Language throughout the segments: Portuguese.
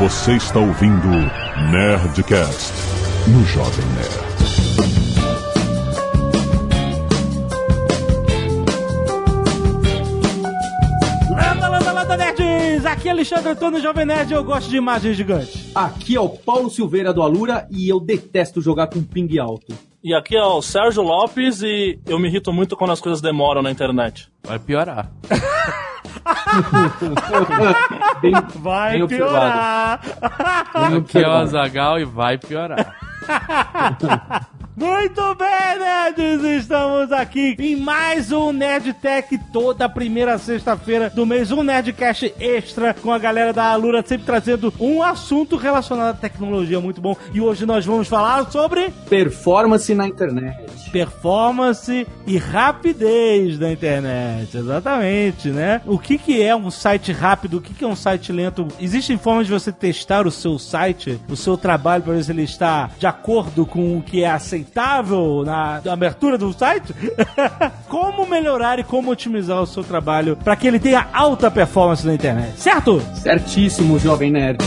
Você está ouvindo Nerdcast no Jovem Nerd. Landa, landa, landa, nerds! Aqui é Alexandre Antônio, Jovem Nerd, eu gosto de imagens gigantes. Aqui é o Paulo Silveira do Alura e eu detesto jogar com ping alto. E aqui é o Sérgio Lopes e eu me irrito muito quando as coisas demoram na internet. Vai piorar. Bem, Vai bem piorar! bem Aqui é o observado. Azagal e vai piorar. Muito bem, nerds! Estamos aqui em mais um Nerd Tech, toda primeira sexta-feira do mês, um Nerdcast extra com a galera da Alura, sempre trazendo um assunto relacionado à tecnologia muito bom. E hoje nós vamos falar sobre Performance na internet. performance e rapidez da internet. Exatamente, né? O que, que é um site rápido? O que, que é um site lento? Existem formas de você testar o seu site, o seu trabalho, para ver se ele está de acordo com o que é aceitável na abertura do site? como melhorar e como otimizar o seu trabalho para que ele tenha alta performance na internet, certo? Certíssimo, jovem nerd.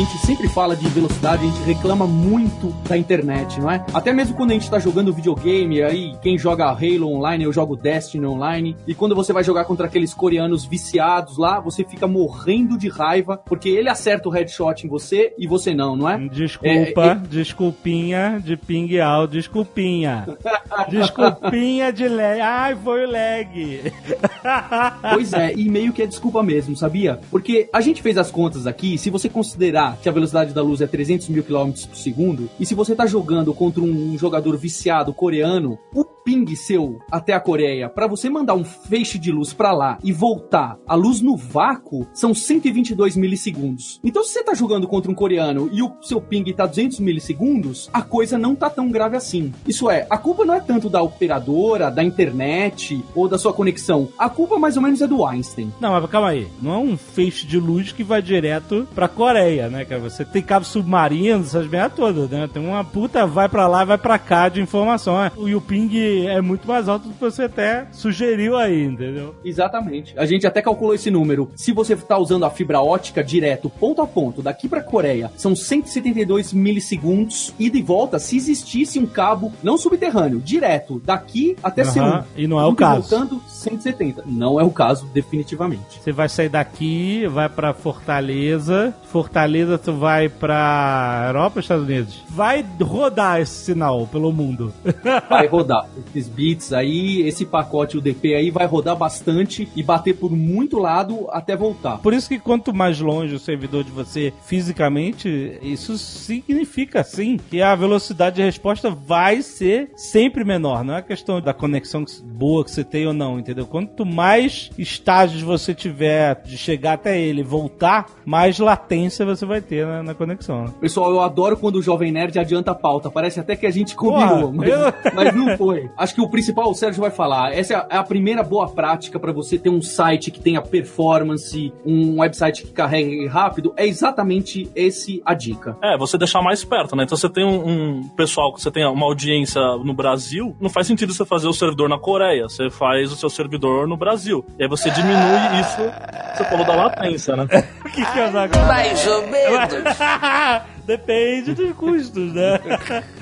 Gente sempre fala de velocidade, a gente reclama muito da internet, não é? Até mesmo quando a gente tá jogando videogame, aí quem joga Halo online, eu jogo Destiny online, e quando você vai jogar contra aqueles coreanos viciados lá, você fica morrendo de raiva, porque ele acerta o headshot em você e você não, não é? Desculpa, É, desculpinha de ping out, desculpinha. Desculpinha de lag. Ai, foi o lag. Pois é, e meio que é desculpa mesmo, sabia? Porque a gente fez as contas aqui, se você considerar que a velocidade da luz é 300 mil km por segundo, e se você tá jogando contra um jogador viciado coreano, o ping seu até a Coreia, pra você mandar um feixe de luz pra lá e voltar, a luz no vácuo, são 122 milissegundos. Então se você tá jogando contra um coreano e o seu ping tá 200 milissegundos, a coisa não tá tão grave assim. Isso é, a culpa não é tanto da operadora, da internet ou da sua conexão. A culpa mais ou menos é do Einstein. Não, mas calma aí. Não é um feixe de luz que vai direto pra Coreia, né, cara? Você tem cabo submarino, essas merdas todas, né? Tem uma puta vai pra lá, vai pra cá de informação. né? E o ping é muito mais alto do que você até sugeriu aí, entendeu? Exatamente. A gente até calculou esse número. Se você tá usando a fibra ótica direto, ponto a ponto, daqui pra Coreia, são 172 milissegundos ida e volta se existisse um cabo não subterrâneo, direto, daqui até Aham, Seul. e não é o e caso. voltando 170. Não é o caso, definitivamente. Você vai sair daqui, vai pra Fortaleza. Fortaleza, tu vai pra Europa, Estados Unidos. Vai rodar esse sinal pelo mundo. Vai rodar. Esses bits aí, esse pacote UDP aí vai rodar bastante e bater por muito lado até voltar. Por isso que quanto mais longe o servidor de você fisicamente, isso significa sim que a velocidade de resposta vai ser sempre menor. Não é questão da conexão boa que você tem ou não, entendeu? Quanto mais estágios você tiver de chegar até ele e voltar, mais latência você vai ter na, na conexão. né? Pessoal, eu adoro quando o Jovem Nerd adianta a pauta. Parece até que a gente combinou, mas, mas não foi. Acho que o principal, o Sérgio vai falar. Essa é a, é primeira boa prática para você ter um site que tenha performance, um website que carregue rápido. É exatamente esse a dica. É, você deixar mais perto, né? Então você tem um, um pessoal que você tem uma audiência no Brasil, não faz sentido você fazer o servidor na Coreia, você faz o seu servidor no Brasil. E aí você diminui isso, você falou da latência, né? O que, que é agora? Mais ou menos. Depende dos custos, né?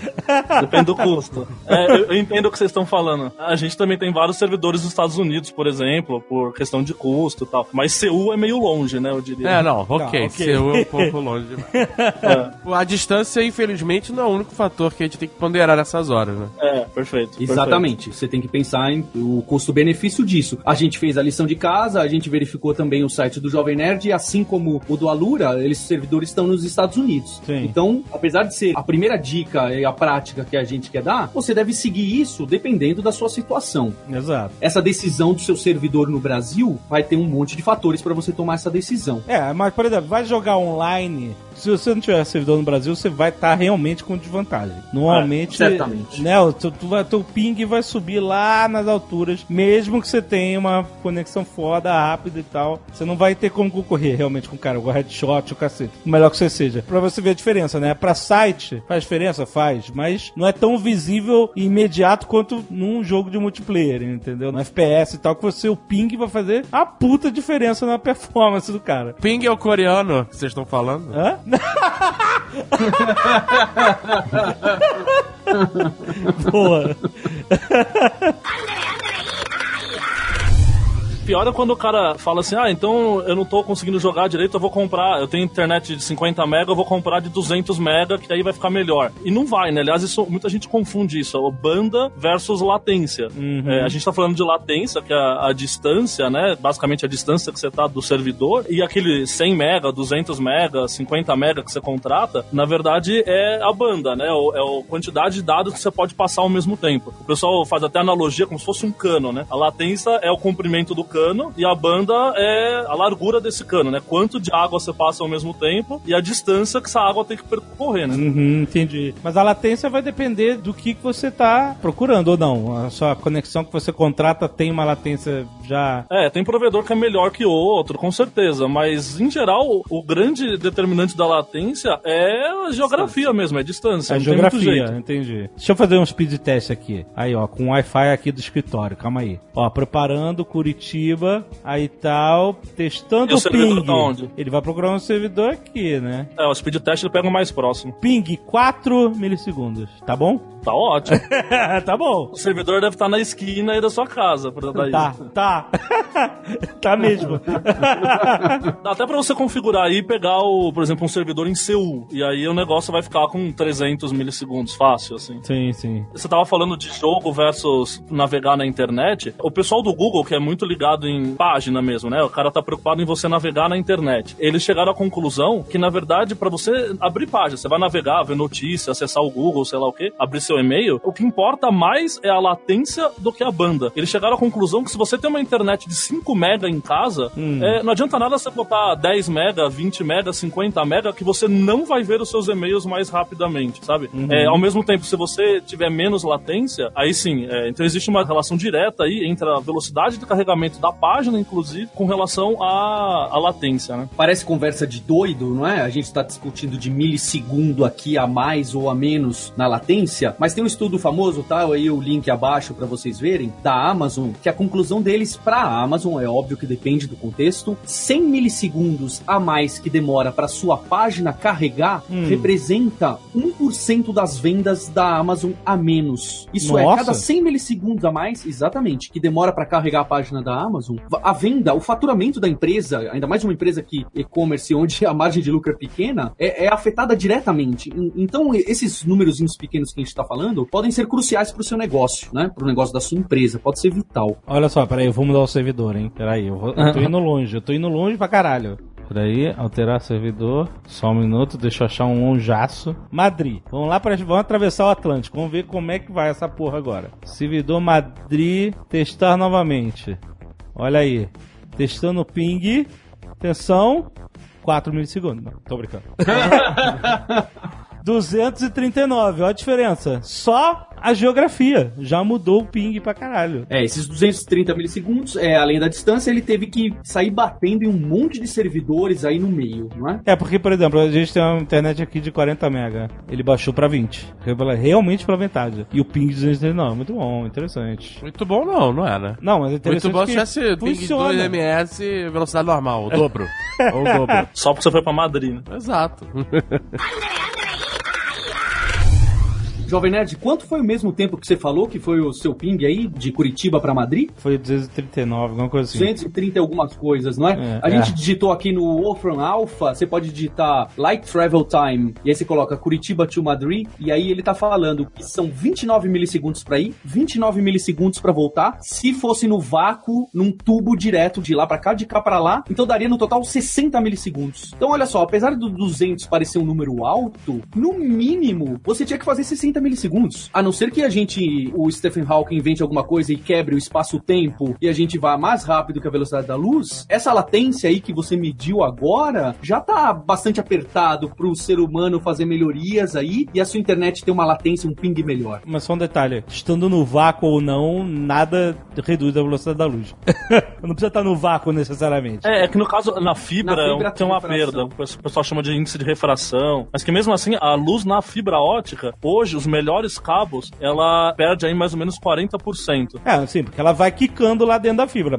Depende do custo. É, eu, eu entendo o que vocês estão falando. A gente também tem vários servidores nos Estados Unidos, por exemplo, por questão de custo e tal. Mas Seul é meio longe, né? Eu diria. É, não, ok. Não, ok. Seul é um pouco longe demais. A distância, infelizmente, não é o único fator que a gente tem que ponderar nessas horas, né? É, perfeito. Exatamente. Você tem que pensar em o custo-benefício disso. A gente fez a lição de casa, a gente verificou também o site do Jovem Nerd, e assim como o do Alura, eles servidores estão nos Estados Unidos. Sim. Então, apesar de ser a primeira dica e a prática que a gente quer dar, você deve seguir isso dependendo da sua situação. Exato. Essa decisão do seu servidor no Brasil vai ter um monte de fatores para você tomar essa decisão. É, mas por exemplo, vai jogar online se você não tiver servidor no Brasil, você vai estar realmente com desvantagem. Normalmente, É, certamente. né, o teu, teu ping vai subir lá nas alturas, mesmo que você tenha uma conexão foda, rápida e tal. Você não vai ter como concorrer realmente com o cara, o headshot, o cacete. O melhor que você seja. Pra você ver a diferença, né? Pra site, faz diferença? Faz. Mas não é tão visível e imediato quanto num jogo de multiplayer, entendeu? No FPS e tal, que você, o ping vai fazer a puta diferença na performance do cara. Ping é o coreano que vocês estão falando? Hã? Boa. Pior é quando o cara fala assim: ah, então eu não tô conseguindo jogar direito, eu vou comprar. Eu tenho internet de 50 mega, eu vou comprar de 200 mega, que aí vai ficar melhor. E não vai, né? Aliás, isso, muita gente confunde isso: o banda versus latência. É, a gente tá falando de latência, que é a, a distância, né? Basicamente a distância que você tá do servidor, e aquele 100 mega, 200 mega, 50 mega que você contrata, na verdade é a banda, né? É a quantidade de dados que você pode passar ao mesmo tempo. O pessoal faz até analogia como se fosse um cano, né? A latência é o comprimento do cano e a banda é a largura desse cano, né? Quanto de água você passa ao mesmo tempo e a distância que essa água tem que percorrer, né? Uhum, entendi. Mas a latência vai depender do que, você tá procurando ou não. A sua conexão que você contrata tem uma latência já. É, tem provedor que é melhor que outro, com certeza, mas em geral o grande determinante da latência é a geografia mesmo, é a distância. A tem muito geografia, entendi. Deixa eu fazer um speed test aqui. Aí, ó, com Wi-Fi aqui do escritório, calma aí. Ó, preparando Curitiba, aí tal, testando o o ping. tá onde? Ele vai procurar um servidor aqui, né? É, o speed test ele pega o mais próximo. Ping 4 milissegundos, tá bom? Tá ótimo. tá bom. o servidor deve estar na esquina aí da sua casa. Pra dar Tá, isso. tá. tá mesmo. Dá até pra você configurar aí e pegar, o, por exemplo, um servidor em Seul. E aí o negócio vai ficar com 300 milissegundos, fácil, assim. sim, sim. Você tava falando de jogo versus navegar na internet. O pessoal do Google, que é muito ligado em página mesmo, né? O cara tá preocupado em você navegar na internet. Eles chegaram à conclusão que, na verdade, pra você abrir página, você vai navegar, ver notícia, acessar o Google, sei lá o quê, abrir seu e-mail, o que importa mais é a latência do que a banda. Eles chegaram à conclusão que se você tem uma internet de 5 mega em casa, é, não adianta nada você botar 10 mega, 20 mega, 50 mega, que você não vai ver os seus e-mails mais rapidamente, sabe? É, ao mesmo tempo, se você tiver menos latência, aí sim, é, então existe uma relação direta aí entre a velocidade de carregamento da página, inclusive, com relação à, à latência, né? Parece conversa de doido, não é? A gente está discutindo de milissegundo aqui a mais ou a menos na latência, mas tem um estudo famoso, tá? Aí o link abaixo para vocês verem, da Amazon, que a conclusão deles para a Amazon, é óbvio que depende do contexto, 100 milissegundos a mais que demora para sua página carregar representa 1% das vendas da Amazon a menos. Isso é, Nossa. cada 100 milissegundos a mais, exatamente, que demora para carregar a página da Amazon, a venda, o faturamento da empresa, ainda mais uma empresa que e-commerce onde a margem de lucro é pequena, é, é afetada diretamente. En- Então, esses númerozinhos pequenos que a gente está falando podem ser cruciais para o seu negócio, né? Para o negócio da sua empresa, pode ser vital. Olha só, peraí, eu vou mudar o servidor, hein? Peraí, eu, vou, eu tô indo longe, eu tô indo longe pra caralho. Peraí, alterar servidor. Só um minuto, deixa eu achar um lonjaço. Madrid. Vamos lá, pra, vamos atravessar o Atlântico. Vamos ver como é que vai essa porra agora. Servidor Madrid, testar novamente. Olha aí. Testando o ping. Atenção. 4 milissegundos. Não, tô brincando. 239, olha a diferença. Só a geografia já mudou o ping pra caralho. É, esses 230 milissegundos, é, além da distância, ele teve que sair batendo em um monte de servidores aí no meio, não é? É, porque, por exemplo, a gente tem uma internet aqui de 40 mega. Ele baixou pra 20. Realmente pela metade. E o ping de 239, muito bom, interessante. Muito bom não, não é, né? Não, mas é interessante Muito bom se tivesse ping funciona. 2 ms velocidade normal, o dobro. Ou o dobro. Só porque você foi pra Madrid, né? Exato. Jovem Nerd, quanto foi o mesmo tempo que você falou que foi o seu ping aí, de Curitiba para Madrid? Foi 239, alguma coisa assim. 230 e algumas coisas, não é? É, a gente é. digitou aqui no Wolfram Alpha, você pode digitar Light Travel Time, e aí você coloca Curitiba to Madrid, e aí ele tá falando que são 29 milissegundos pra ir, 29 milissegundos pra voltar, se fosse no vácuo, num tubo direto de lá pra cá, de cá pra lá, então daria no total 60 milissegundos. Então olha só, apesar do 200 parecer um número alto, no mínimo, você tinha que fazer 60 30 milissegundos. A não ser que a gente, o Stephen Hawking invente alguma coisa e quebre o espaço-tempo e a gente vá mais rápido que a velocidade da luz, essa latência aí que você mediu agora já tá bastante apertado pro ser humano fazer melhorias aí e a sua internet ter uma latência, um ping melhor. Mas só um detalhe, estando no vácuo ou não, nada reduz a velocidade da luz. não precisa estar no vácuo necessariamente. É, é que no caso, na fibra, Na fibra tem uma refração. perda. O pessoal chama de índice de refração. Mas que mesmo assim, a luz na fibra ótica, hoje, os melhores cabos, ela perde aí mais ou menos 40%. É, sim, porque ela vai quicando lá dentro da fibra.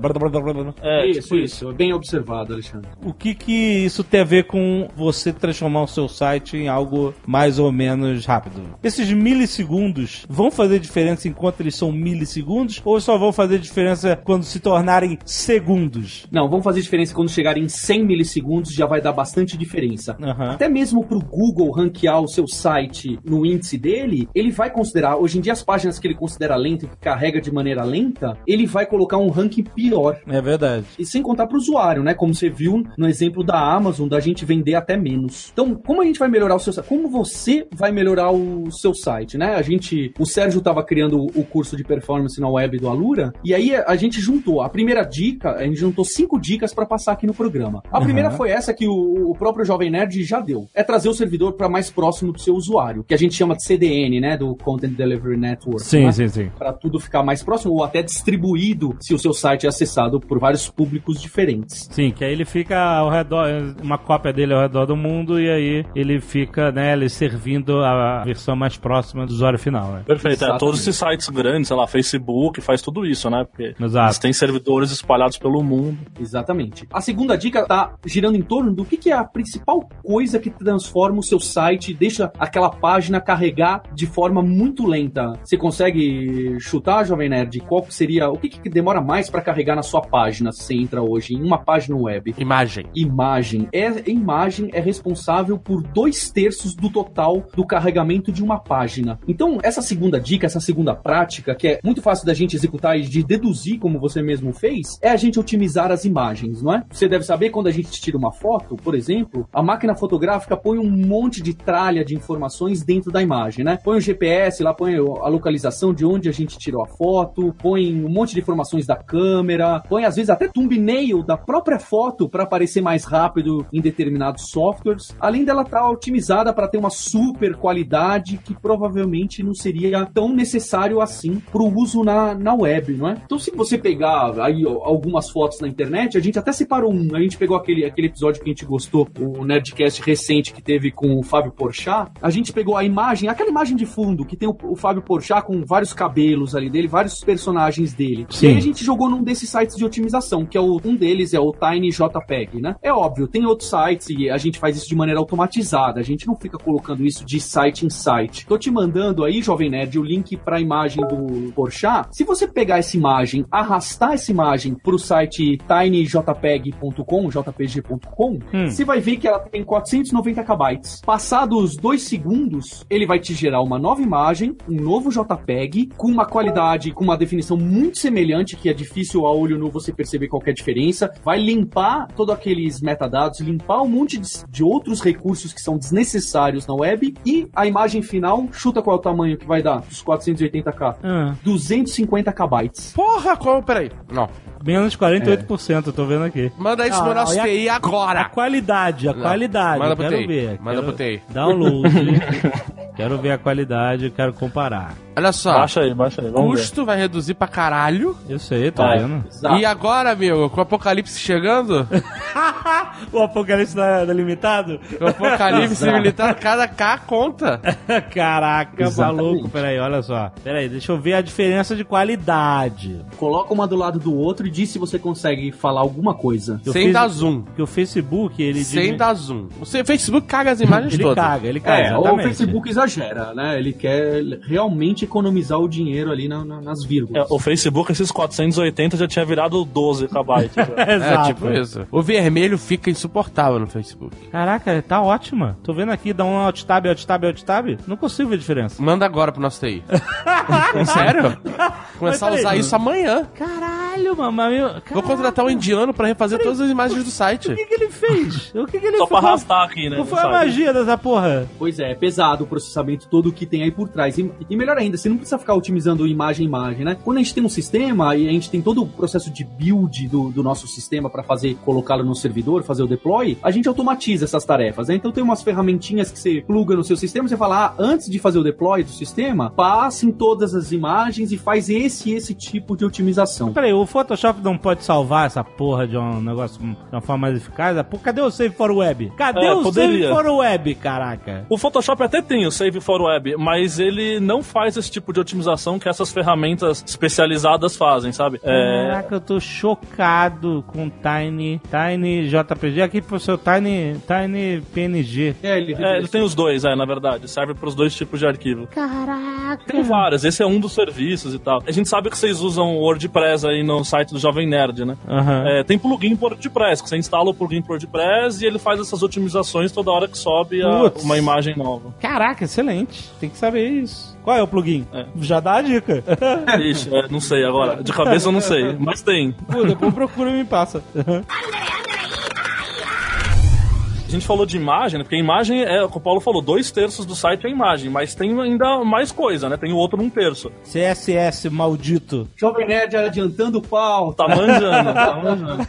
É, isso, tipo isso. Bem observado, Alexandre. O que que isso tem a ver com você transformar o seu site em algo mais ou menos rápido? Esses milissegundos vão fazer diferença enquanto eles são milissegundos ou só vão fazer diferença quando se tornarem segundos? Não, vamos fazer diferença quando chegarem em 100 milissegundos, já vai dar bastante diferença. Aham. Até mesmo pro Google ranquear o seu site no índice dele, ele vai considerar, hoje em dia as páginas que ele considera lenta e que carrega de maneira lenta, ele vai colocar um ranking pior. É verdade. E sem contar pro usuário, né? Como você viu no exemplo da Amazon, da gente vender até menos. Então, como a gente vai melhorar o seu site? Como você vai melhorar o seu site, né? A gente, o Sérgio tava criando o curso de performance na web do Alura, e aí a gente juntou. A primeira dica, a gente juntou cinco dicas para passar aqui no programa. A Uhum. primeira foi essa que o, o próprio Jovem Nerd já deu. É trazer o servidor para mais próximo do seu usuário, que a gente chama de CDN, né? Do Content Delivery Network. né? sim. para tudo ficar mais próximo ou até distribuído se o seu site é acessado por vários públicos diferentes. Sim, que aí ele fica ao redor, uma cópia dele ao redor do mundo e aí ele fica, né, ele servindo a versão mais próxima do usuário final, né? Perfeito, é, todos esses sites grandes, sei lá, Facebook, faz tudo isso, né? Porque Exato. eles têm servidores espalhados pelo mundo. Exatamente. A segunda dica tá girando em torno do que, que é a principal coisa que transforma o seu site, deixa aquela página carregar de forma muito lenta. Você consegue chutar, Jovem Nerd? Qual que seria, o que, que demora mais para carregar na sua página se você entra hoje em uma página web? Imagem. imagem. É, imagem é responsável por dois terços do total do carregamento de uma página. Então, essa segunda dica, essa segunda prática, que é muito fácil da gente executar e de deduzir, como você mesmo fez, é a gente otimizar as imagens, não é? Você deve saber quando a gente tira uma foto, por exemplo, a máquina fotográfica põe um monte de tralha de informações dentro da imagem, né? Põe o GPS, lá põe a localização de onde a gente tirou a foto, põe um monte de informações da câmera, põe às vezes até thumbnail da própria foto para aparecer mais rápido em determinados softwares. Além dela estar otimizada para ter uma super qualidade que provavelmente não seria tão necessário assim para o uso na, na web, não é? Então, se você pegar aí ó, algumas fotos na internet, a gente até separou um. A gente pegou aquele, aquele episódio que a gente gostou, o Nerdcast recente que teve com o Fábio Porchat. A gente pegou a imagem, aquela imagem de fundo que tem o, o Fábio Porchat com vários cabelos ali dele, vários personagens dele. Sim. E aí a gente jogou num desses sites de otimização, que é o, um deles é o TinyJPEG, né? É óbvio, tem outros sites e a gente faz isso de maneira automatizada. A gente não fica colocando isso de site em site. Tô te mandando aí, Jovem Nerd, o link pra imagem do Porchat. Se você pegar essa imagem, arrastar essa imagem pro site tinyjpeg.com, jpg.com, Hum. você vai ver que ela tem 490 KB. Passados dois segundos, ele vai te gerar uma nova imagem, um novo JPEG, com uma qualidade, com uma definição muito semelhante, que é difícil a olho nu você perceber qualquer diferença. Vai limpar todos aqueles metadados, limpar um monte de, de outros recursos que são desnecessários na web, e a imagem final, chuta qual é o tamanho que vai dar dos 480k. Ah, 250 KB. Porra, como? Peraí. Não. menos 48%, eu tô vendo aqui. Manda isso Ah, no nosso e a- TI A agora. qualidade, a Não. qualidade. Manda pro quero TI. ver. Manda quero pro TI. Download. quero ver a qualidade, eu quero comparar. Olha só. Baixa aí, baixa aí, vamos ver. Custo vai reduzir pra caralho. Eu sei, tô Vai. vendo. Exato. E agora, meu, com o apocalipse chegando, o Apocalipse da, da Limitado? o apocalipse militar, cada K conta. Caraca, Exatamente. maluco. Peraí, olha só. Peraí, deixa eu ver a diferença de qualidade. Coloca uma do lado do outro e diz se você consegue falar alguma coisa. Eu Sem fiz- dar zoom. Porque o Facebook, ele... Sem diminu- dar zoom. O Facebook caga as imagens Ele todas. caga, ele caga, É, o. Facebook exagera, né? Ele quer realmente economizar o dinheiro ali na- na- nas É, vírgulas. o Facebook, esses 480 já tinha virado 12 KB. já. É, Exato. tipo isso. O vermelho fica insuportável no Facebook. Caraca, tá ótima. Tô vendo aqui, dá um alt tab, alt tab, alt tab. Não consigo ver a diferença. Manda agora pro nosso TI. Sério? Começar a usar isso amanhã. Caralho! Caralho, mamãe. Vou contratar um indiano pra refazer todas as imagens do site. O que, que ele fez? O que, que ele Só fez? pra arrastar aqui, né? Qual foi a site. magia dessa porra? Pois é, é pesado o processamento todo que tem aí por trás. E, e melhor ainda, você não precisa ficar otimizando imagem a imagem, né? Quando a gente tem um sistema e a gente tem todo o processo de build do, do nosso sistema para fazer, colocá-lo no servidor, fazer o deploy, a gente automatiza essas tarefas, né? Então tem umas ferramentinhas que você pluga no seu sistema, você fala, ah, antes de fazer o deploy do sistema, passe em todas as imagens e faz esse e esse tipo de otimização. Peraí, o Photoshop não pode salvar essa porra de um negócio de uma forma mais eficaz? Pô, cadê o Save for Web? Cadê É, o poderia. Save for Web, caraca? O Photoshop até tem o Save for Web, mas ele não faz esse tipo de otimização que essas ferramentas especializadas fazem, sabe? É, Caraca, eu tô chocado com Tiny, Tiny JPG. Aqui pro seu Tiny, Tiny PNG. É, ele, é, ele tem os dois, é, na verdade. Serve para os dois tipos de arquivo. Caraca. Tem vários, esse é um dos serviços e tal. A gente sabe que vocês usam o WordPress aí no site do Jovem Nerd, né? Aham. É, tem plugin pro WordPress, que você instala o plugin pro WordPress e ele faz essas otimizações toda hora que sobe a- uma imagem nova. Caraca, excelente. Tem que saber isso. Qual é o plugin? É. Já dá a dica. Ixi, é, não sei agora. De cabeça eu não sei, mas tem. Pô, depois procura e me passa. A gente falou de imagem, né? Porque a imagem é, o que o Paulo falou, dois terços do site é imagem, mas tem ainda mais coisa, né? Tem o outro um terço. CSS maldito. Jovem Nerd adiantando o pau. Tá manjando, tá manjando.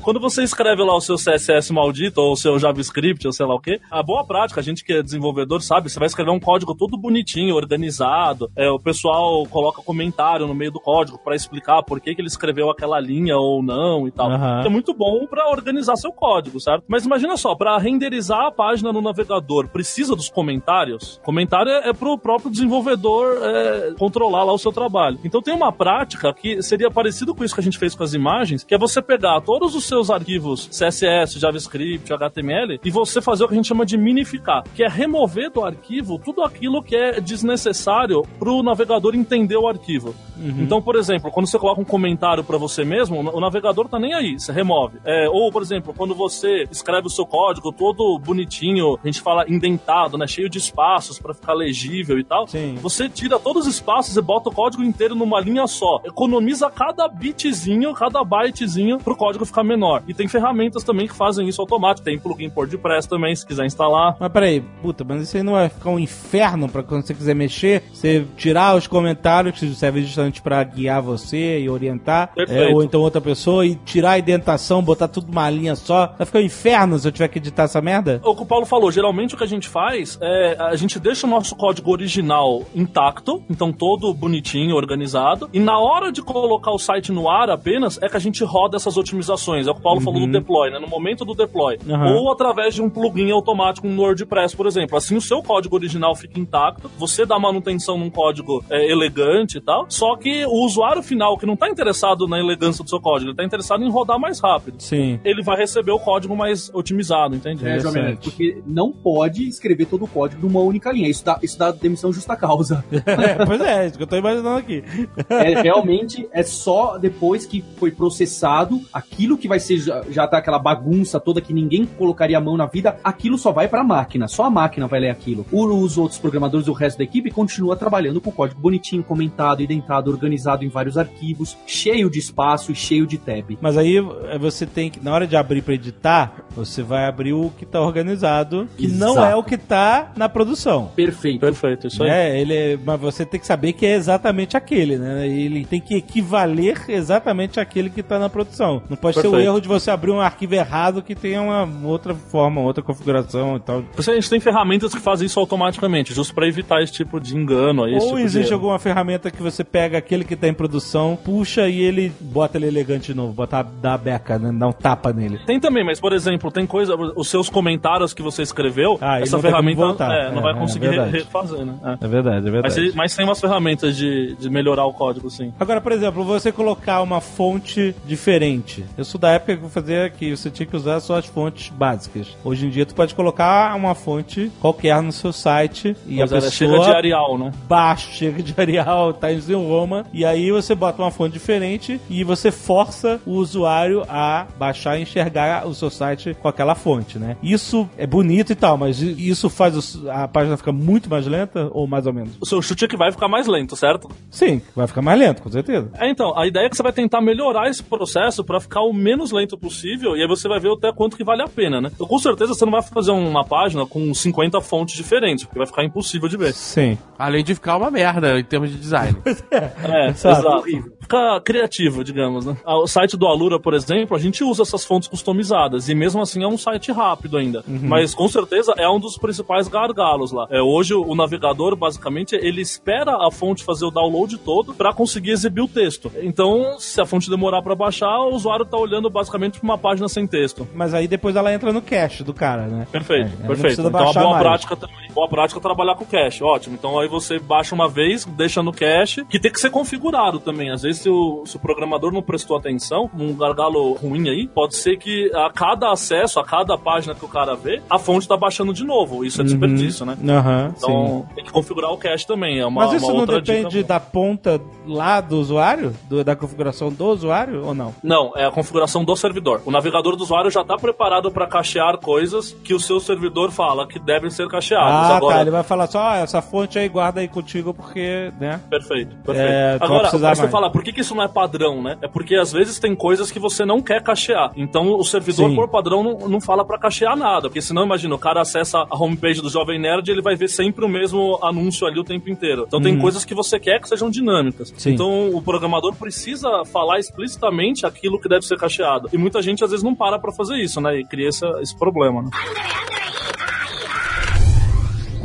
Quando você escreve lá o seu CSS maldito, ou o seu JavaScript, ou sei lá o quê, a boa prática, a gente que é desenvolvedor sabe, você vai escrever um código todo bonitinho, organizado, é, o pessoal coloca comentário no meio do código pra explicar por que, que ele escreveu aquela linha ou não e tal. Aham. É muito bom pra organizar seu código, certo? Mas imagina só, pra renderizar a página no navegador, precisa dos comentários? Comentário é, é pro próprio desenvolvedor é, controlar lá o seu trabalho. Então tem uma prática que seria parecido com isso que a gente fez com as imagens, que é você pegar todos os seus arquivos CSS, JavaScript, HTML e você fazer o que a gente chama de minificar, que é remover do arquivo tudo aquilo que é desnecessário pro navegador entender o arquivo. Então, por exemplo, quando você coloca um comentário para você mesmo, o navegador tá nem aí, você remove. É, ou, por exemplo, quando você escreve o seu código todo bonitinho, a gente fala indentado, né, cheio de espaços para ficar legível e tal, Sim. você tira todos os espaços e bota o código inteiro numa linha só. Economiza cada bitzinho, cada bytezinho pro código ficar menor. E tem ferramentas também que fazem isso automático. Tem plugin WordPress também, se quiser instalar. Mas peraí, puta, mas isso aí não vai ficar um inferno pra quando você quiser mexer, você tirar os comentários que servem justamente pra guiar você e orientar, é, ou então outra pessoa, e tirar a indentação, botar tudo numa linha só. Vai ficar um inferno se eu tiver que editar essa merda? O que o Paulo falou, geralmente o que a gente faz é a gente deixa o nosso código original intacto, então todo bonitinho, organizado, e na hora de colocar o site no ar apenas é que a gente roda essas otimizações. É o que o Paulo falou do deploy, né? No momento do deploy. Uhum. Ou através de um plugin automático no WordPress, por exemplo. Assim o seu código original fica intacto, você dá manutenção num código é, elegante e tal, só que o usuário final que não tá interessado na elegância do seu código, ele tá interessado em rodar mais rápido. Sim. Ele vai receber o código mais otimizado, entende? É, Jovem Nerd, porque não pode escrever todo o código numa única linha. Isso dá, isso dá demissão justa causa. É, pois é, isso que eu tô imaginando aqui. É, realmente é só depois que foi processado aquilo que vai ser já, já tá aquela bagunça toda que ninguém colocaria a mão na vida, aquilo só vai pra máquina, só a máquina vai ler aquilo. Os outros programadores, o resto da equipe continua trabalhando com código bonitinho, comentado, identado, organizado em vários arquivos, cheio de espaço e cheio de tab. Mas aí é, você tem que, na hora de abrir pra editar, você vai abrir o que tá organizado, que não Exato. é o que tá na produção. Perfeito. Perfeito, isso aí. É, ele é- mas você tem que saber que é exatamente aquele, né? Ele tem que equivaler exatamente aquele que tá na produção. Não pode ser o Perfeito. erro de você abrir um arquivo errado que tenha uma outra forma, outra configuração e tal. Isso a gente tem ferramentas que fazem isso automaticamente, justo pra evitar esse tipo de engano aí. Ou tipo existe alguma ferramenta que você pega aquele que tá em produção, puxa e ele bota ele elegante de novo, bota dá a beca, né? dá um tapa nele. Tem também, mas por exemplo, tem coisa, os seus comentários que você escreveu, Ah, essa ferramenta é, não É, vai é conseguir verdade. refazer, né? É. É verdade, é Mas, verdade. mas tem umas ferramentas de, de melhorar o código, sim. Agora, por exemplo, você colocar uma fonte diferente. Eu sou da época que eu fazia que você tinha que usar só as fontes básicas. Hoje em dia tu pode colocar uma fonte qualquer no seu site e Mas a ela pessoa chega de Arial, né? baixo, chega de Arial, Times New idioma, e aí você bota uma fonte diferente e você força o usuário a baixar e enxergar o seu site com aquela fonte, né? Isso é bonito e tal, mas isso faz a página ficar muito mais lenta ou mais ou menos? O seu chute é que vai ficar mais lento, certo? Sim, vai ficar mais lento, com certeza. É, então, a ideia é que você vai tentar melhorar esse processo para ficar o menos lento possível e aí você vai ver até quanto que vale a pena, né? Então, com certeza você não vai fazer uma página com 50 fontes diferentes, porque vai ficar impossível de ver. Sim. Além de ficar uma merda em termos de design. é, exato. Fica criativo, digamos, né? Ah, o site do Alura, por exemplo, a gente usa essas fontes customizadas e mesmo assim é um site rápido ainda. Uhum. Mas com certeza é um dos principais gargalos lá. É, hoje o navegador, basicamente, ele espera a fonte fazer o download todo para conseguir exibir o texto. Então, se a fonte demorar para baixar, o usuário tá olhando basicamente pra uma página sem texto. Mas aí depois ela entra no cache do cara, né? Perfeito, é, perfeito. Então a boa mais. prática também. Boa prática é trabalhar com cache, ótimo. Então aí você baixa uma vez, deixa no cache, que tem que ser configurado também. Às vezes se o, se o programador não prestou atenção, um gargalo ruim aí, pode ser que a cada acesso, a cada página que o cara vê, a fonte tá baixando de novo. Isso é uhum. desperdício, né? Uhum, então sim. tem que configurar o cache também. É uma, Mas isso não depende da ponta lá do usuário? Do, da configuração do usuário ou não? Não, é a configuração do servidor. O navegador do usuário já está preparado para cachear coisas que o seu servidor fala que devem ser cacheadas. Ah, tá. Agora... tá. Ele vai falar só, ah, essa fonte aí guarda aí contigo porque, né? Perfeito, perfeito. É, Agora, você fala, por que, que isso não é padrão, né? É porque às vezes tem coisas que você não quer cachear. Então o servidor, Sim. por padrão, não, não fala para cachear nada. Porque senão, imagina, o cara acessa a homepage do Jovem Nerd e ele vai ver sempre o mesmo anúncio ali o tempo inteiro. Então tem uhum. coisas que você quer que sejam dinâmicas. Sim. Então o programador precisa falar explicitamente aquilo que deve ser cacheado. E muita gente às vezes não para pra fazer isso, né? E cria esse, esse problema, né?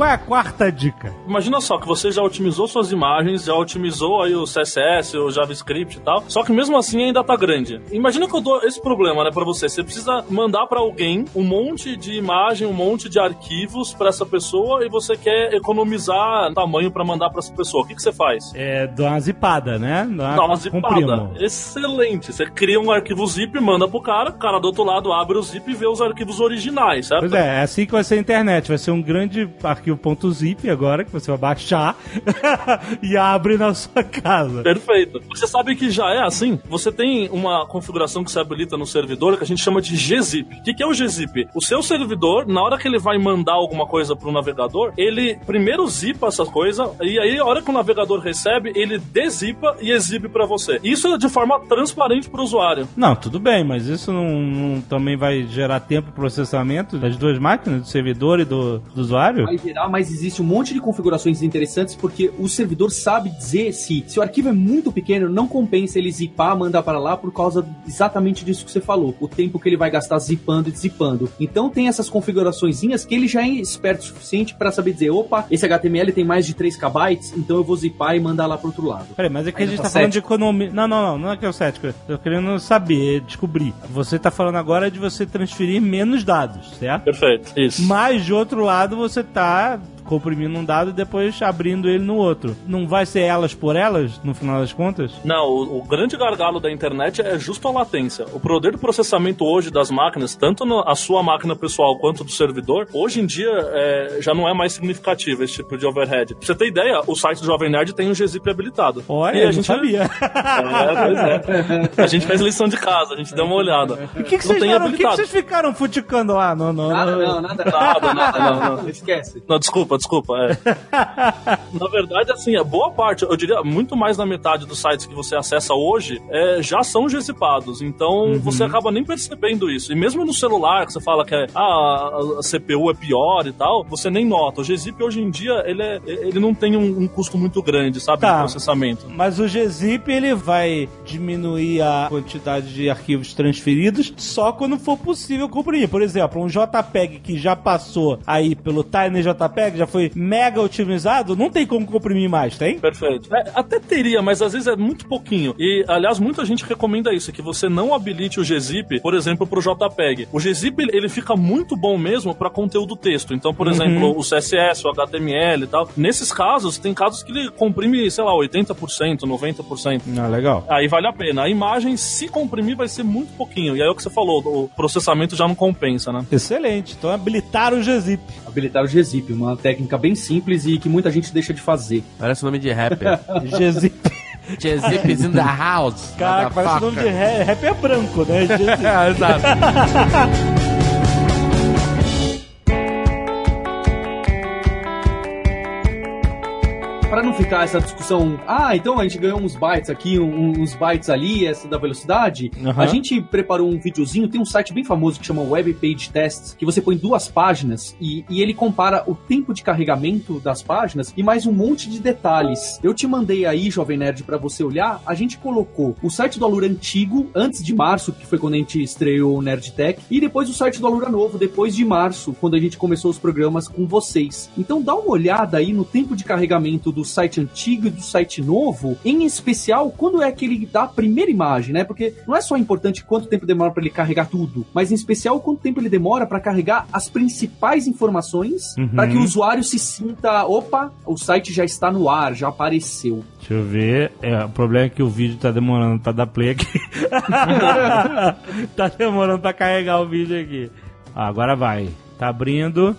Qual é a quarta dica? Imagina só que você já otimizou suas imagens, já otimizou aí o CSS, o JavaScript e tal, só que mesmo assim ainda tá grande. Imagina que eu dou esse problema, né, para você. Você precisa mandar para alguém um monte de imagem, um monte de arquivos para essa pessoa e você quer economizar tamanho para mandar para essa pessoa. O que, que você faz? É, dá uma zipada, né? Dá, dá uma zipada. Excelente. Você cria um arquivo zip, manda pro cara, o cara do outro lado abre o zip e vê os arquivos originais, certo? Pois é, é assim que vai ser a internet. Vai ser um grande arquivo arquivo.zip agora, que você vai baixar e abre na sua casa. Perfeito. Você sabe que já é assim? Você tem uma configuração que se habilita no servidor que a gente chama de gzip. O que é o gzip? O seu servidor, na hora que ele vai mandar alguma coisa para o navegador, ele primeiro zipa essa coisa e aí, a hora que o navegador recebe, ele dezipa e exibe para você. Isso é de forma transparente para o usuário. Não, tudo bem, mas isso não, não, também vai gerar tempo de processamento das duas máquinas, do servidor e do, do usuário? Vai mas existe um monte de configurações interessantes porque o servidor sabe dizer se, se o arquivo é muito pequeno, não compensa ele zipar, mandar para lá por causa exatamente disso que você falou, o tempo que ele vai gastar zipando e zipando. Então tem essas configurações que ele já é esperto o suficiente para saber dizer, opa, esse HTML tem mais de 3 KB, então eu vou zipar e mandar lá pro outro lado. Peraí, mas é que a gente tá, tá falando de economia. Não, não, não, não é que é o cético. Eu tô querendo saber, descobrir. Você tá falando agora de você transferir menos dados, certo? Perfeito, isso. Mas de outro lado você tá Five. Comprimindo um dado e depois abrindo ele no outro. Não vai ser elas por elas, no final das contas? Não, o, o grande gargalo da internet é justo a latência. O poder de processamento hoje das máquinas, tanto a sua máquina pessoal quanto do servidor, hoje em dia é, já não é mais significativo esse tipo de overhead. Pra você ter ideia, o site do Jovem Nerd tem um GZIP habilitado. Olha, e a gente sabia. É, pois é. A gente fez lição de casa, a gente deu uma olhada. O que, que, vocês, ficaram, que, que vocês ficaram futicando lá? No, no, nada, não, nada. Nada, nada, não, não. Esquece. Não, desculpa, desculpa. É. Na verdade, assim, a boa parte, eu diria muito mais da metade dos sites que você acessa hoje é, já são gesipados. Então uhum. você acaba nem percebendo isso. E mesmo no celular, que você fala que é, ah, a CPU é pior e tal, você nem nota. O GZIP hoje em dia, ele, é, ele não tem um, um custo muito grande, sabe, tá, de processamento. Mas o GZIP, ele vai diminuir a quantidade de arquivos transferidos só quando for possível comprimir. Por exemplo, um JPEG que já passou aí pelo Tiny JPEG, já foi mega otimizado, não tem como comprimir mais, tem? Perfeito. É, até teria, mas às vezes é muito pouquinho. E, aliás, muita gente recomenda isso, que você não habilite o gzip, por exemplo, pro JPEG. O gzip, ele fica muito bom mesmo para conteúdo texto. Então, por uhum. exemplo, o CSS, o HTML e tal. Nesses casos, tem casos que ele comprime, sei lá, 80%, 90%. Ah, legal. Aí vale a pena. A imagem, se comprimir, vai ser muito pouquinho. E aí é o que você falou, o processamento já não compensa, né? Excelente. Então, habilitar o gzip. Habilitar o gzip, uma técnica bem simples e que muita gente deixa de fazer. Parece o nome de rapper. Gzip. Giuseppe's in the house. Caraca, parece nome de rap, rap é branco, né? Exato. Pra não ficar essa discussão, ah, então a gente ganhou uns bytes aqui, uns bytes ali, essa da velocidade, Aham. a gente preparou um videozinho, tem um site bem famoso que chama Web Page Test, que você põe duas páginas e, e ele compara o tempo de carregamento das páginas e mais um monte de detalhes. Eu te mandei aí, Jovem Nerd, pra você olhar, a gente colocou o site do Alura antigo, antes de março, que foi quando a gente estreou o Nerd Tech, e depois o site do Alura novo, depois de março, quando a gente começou os programas com vocês. Então dá uma olhada aí no tempo de carregamento do site antigo e do site novo, em especial quando é que ele dá a primeira imagem, né? Porque não é só importante quanto tempo demora para ele carregar tudo, mas em especial quanto tempo ele demora para carregar as principais informações Uhum. para que o usuário se sinta, opa, o site já está no ar, já apareceu. Deixa eu ver. É, o problema é que o vídeo tá demorando pra dar play aqui. tá demorando pra carregar o vídeo aqui. Ah, agora vai. Tá abrindo.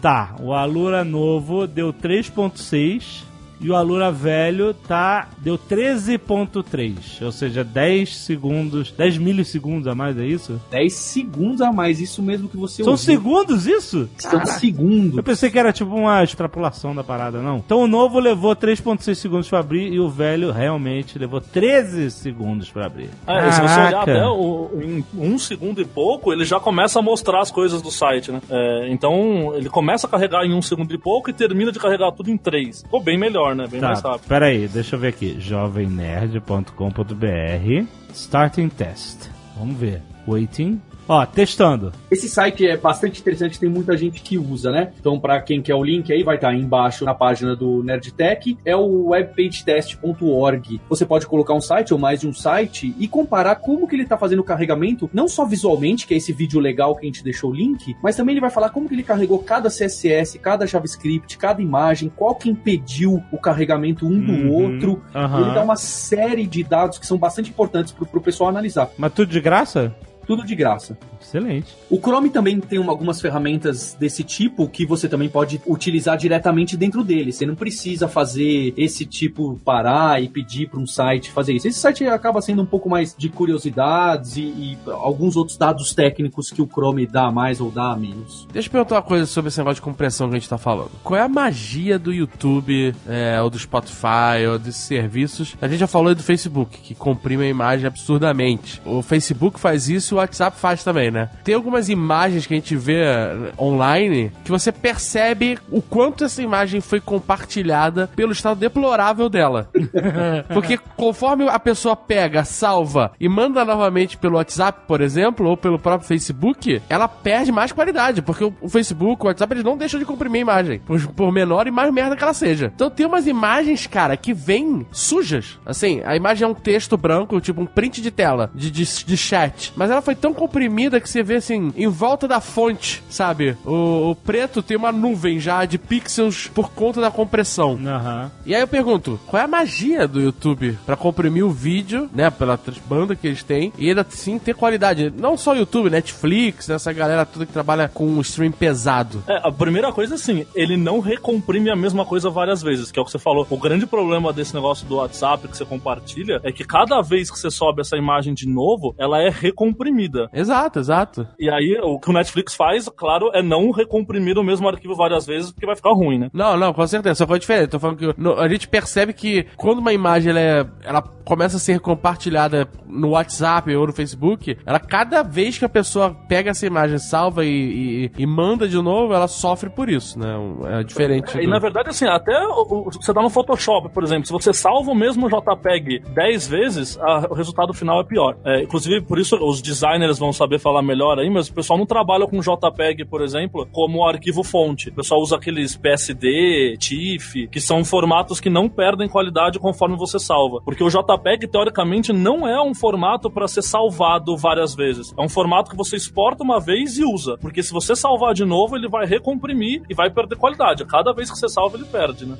Tá, o Alura novo deu 3.6 e o Alura velho tá deu 13.3, ou seja, 10 segundos, 10 milissegundos a mais, é isso? 10 segundos a mais, isso mesmo que você São ouviu. segundos isso? São segundos. Eu pensei que era tipo uma extrapolação da parada, não. Então o novo levou 3.6 segundos pra abrir e o velho realmente levou 13 segundos pra abrir. É, se você olhar até o, em um segundo e pouco, ele já começa a mostrar as coisas do site, né? É, então, ele começa a carregar em um segundo e pouco e termina de carregar tudo em três. Ficou bem melhor, né? Bem mais Tá, rápido. pera aí, deixa eu ver aqui. jovemnerd.com.br Starting test. Vamos ver. Waiting. Ó, testando. Esse site é bastante interessante, tem muita gente que usa, né? Então, para quem quer o link aí, vai estar aí embaixo na página do Nerdtech. É o webpagetest.org. Você pode colocar um site ou mais de um site e comparar como que ele está fazendo o carregamento, não só visualmente, que é esse vídeo legal que a gente deixou o link, mas também ele vai falar como que ele carregou cada CSS, cada JavaScript, cada imagem, qual que impediu o carregamento um do Uhum. outro. Aham. Ele dá uma série de dados que são bastante importantes para o pessoal analisar. Mas tudo de graça? Tudo de graça. Excelente. O Chrome também tem uma- algumas ferramentas desse tipo que você também pode utilizar diretamente dentro dele. Você não precisa fazer esse tipo parar e pedir para um site fazer isso. Esse site acaba sendo um pouco mais de curiosidades e, e alguns outros dados técnicos que o Chrome dá a mais ou dá a menos. Deixa eu perguntar uma coisa sobre esse negócio de compressão que a gente tá falando. Qual é a magia do YouTube, é, ou do Spotify, ou desses serviços? A gente já falou aí do Facebook, que comprime a imagem absurdamente. O Facebook faz isso WhatsApp faz também, né? Tem algumas imagens que a gente vê eh, online que você percebe o quanto essa imagem foi compartilhada pelo estado deplorável dela. Porque conforme a pessoa pega, salva e manda novamente pelo WhatsApp, por exemplo, ou pelo próprio Facebook, ela perde mais qualidade. Porque o Facebook, o WhatsApp, eles não deixam de comprimir a imagem. Por, por menor e mais merda que ela seja. Então tem umas imagens, cara, que vêm sujas. Assim, a imagem é um texto branco, tipo um print de tela, de, de, de chat. Mas ela foi tão comprimida que você vê assim, em volta da fonte, sabe? O, o preto tem uma nuvem já de pixels por conta da compressão. Aham. E aí eu pergunto, qual é a magia do YouTube pra comprimir o vídeo, né, pela banda que eles têm, e ainda assim ter qualidade? Não só YouTube, Netflix, essa galera toda que trabalha com um stream pesado. É, a primeira coisa, assim, ele não recomprime a mesma coisa várias vezes, que é o que você falou. O grande problema desse negócio do WhatsApp que você compartilha é que cada vez que você sobe essa imagem de novo, ela é recomprimida. Exato, exato. E aí, o que o Netflix faz, claro, é não recomprimir o mesmo arquivo várias vezes, porque vai ficar ruim, né? Não, não, com certeza, só foi diferente. Tô falando que no- a gente percebe que quando uma imagem ela, é- ela começa a ser compartilhada no WhatsApp ou no Facebook, ela cada vez que a pessoa pega essa imagem, salva e, e- e manda de novo, ela sofre por isso, né? É diferente. E do- na verdade, assim, até o- o- você tá no Photoshop, por exemplo, se você salva o mesmo JPEG 10 vezes, a- o resultado final é pior. É, inclusive, por isso os designers vão saber falar melhor aí, mas o pessoal não trabalha com JPEG, por exemplo, como arquivo fonte. O pessoal usa aqueles PSD, TIFF, que são formatos que não perdem qualidade conforme você salva. Porque o JPEG, teoricamente, não é um formato para ser salvado várias vezes. É um formato que você exporta uma vez e usa. Porque se você salvar de novo, ele vai recomprimir e vai perder qualidade. Cada vez que você salva, ele perde, né?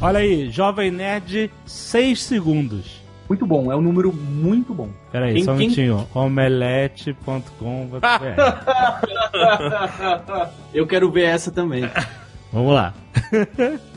Olha aí, Jovem Nerd, 6 segundos. Muito bom, é um número muito bom. Pera aí, Quem- só um quem- minutinho. Omelete.com.br Eu quero ver essa também. Vamos lá.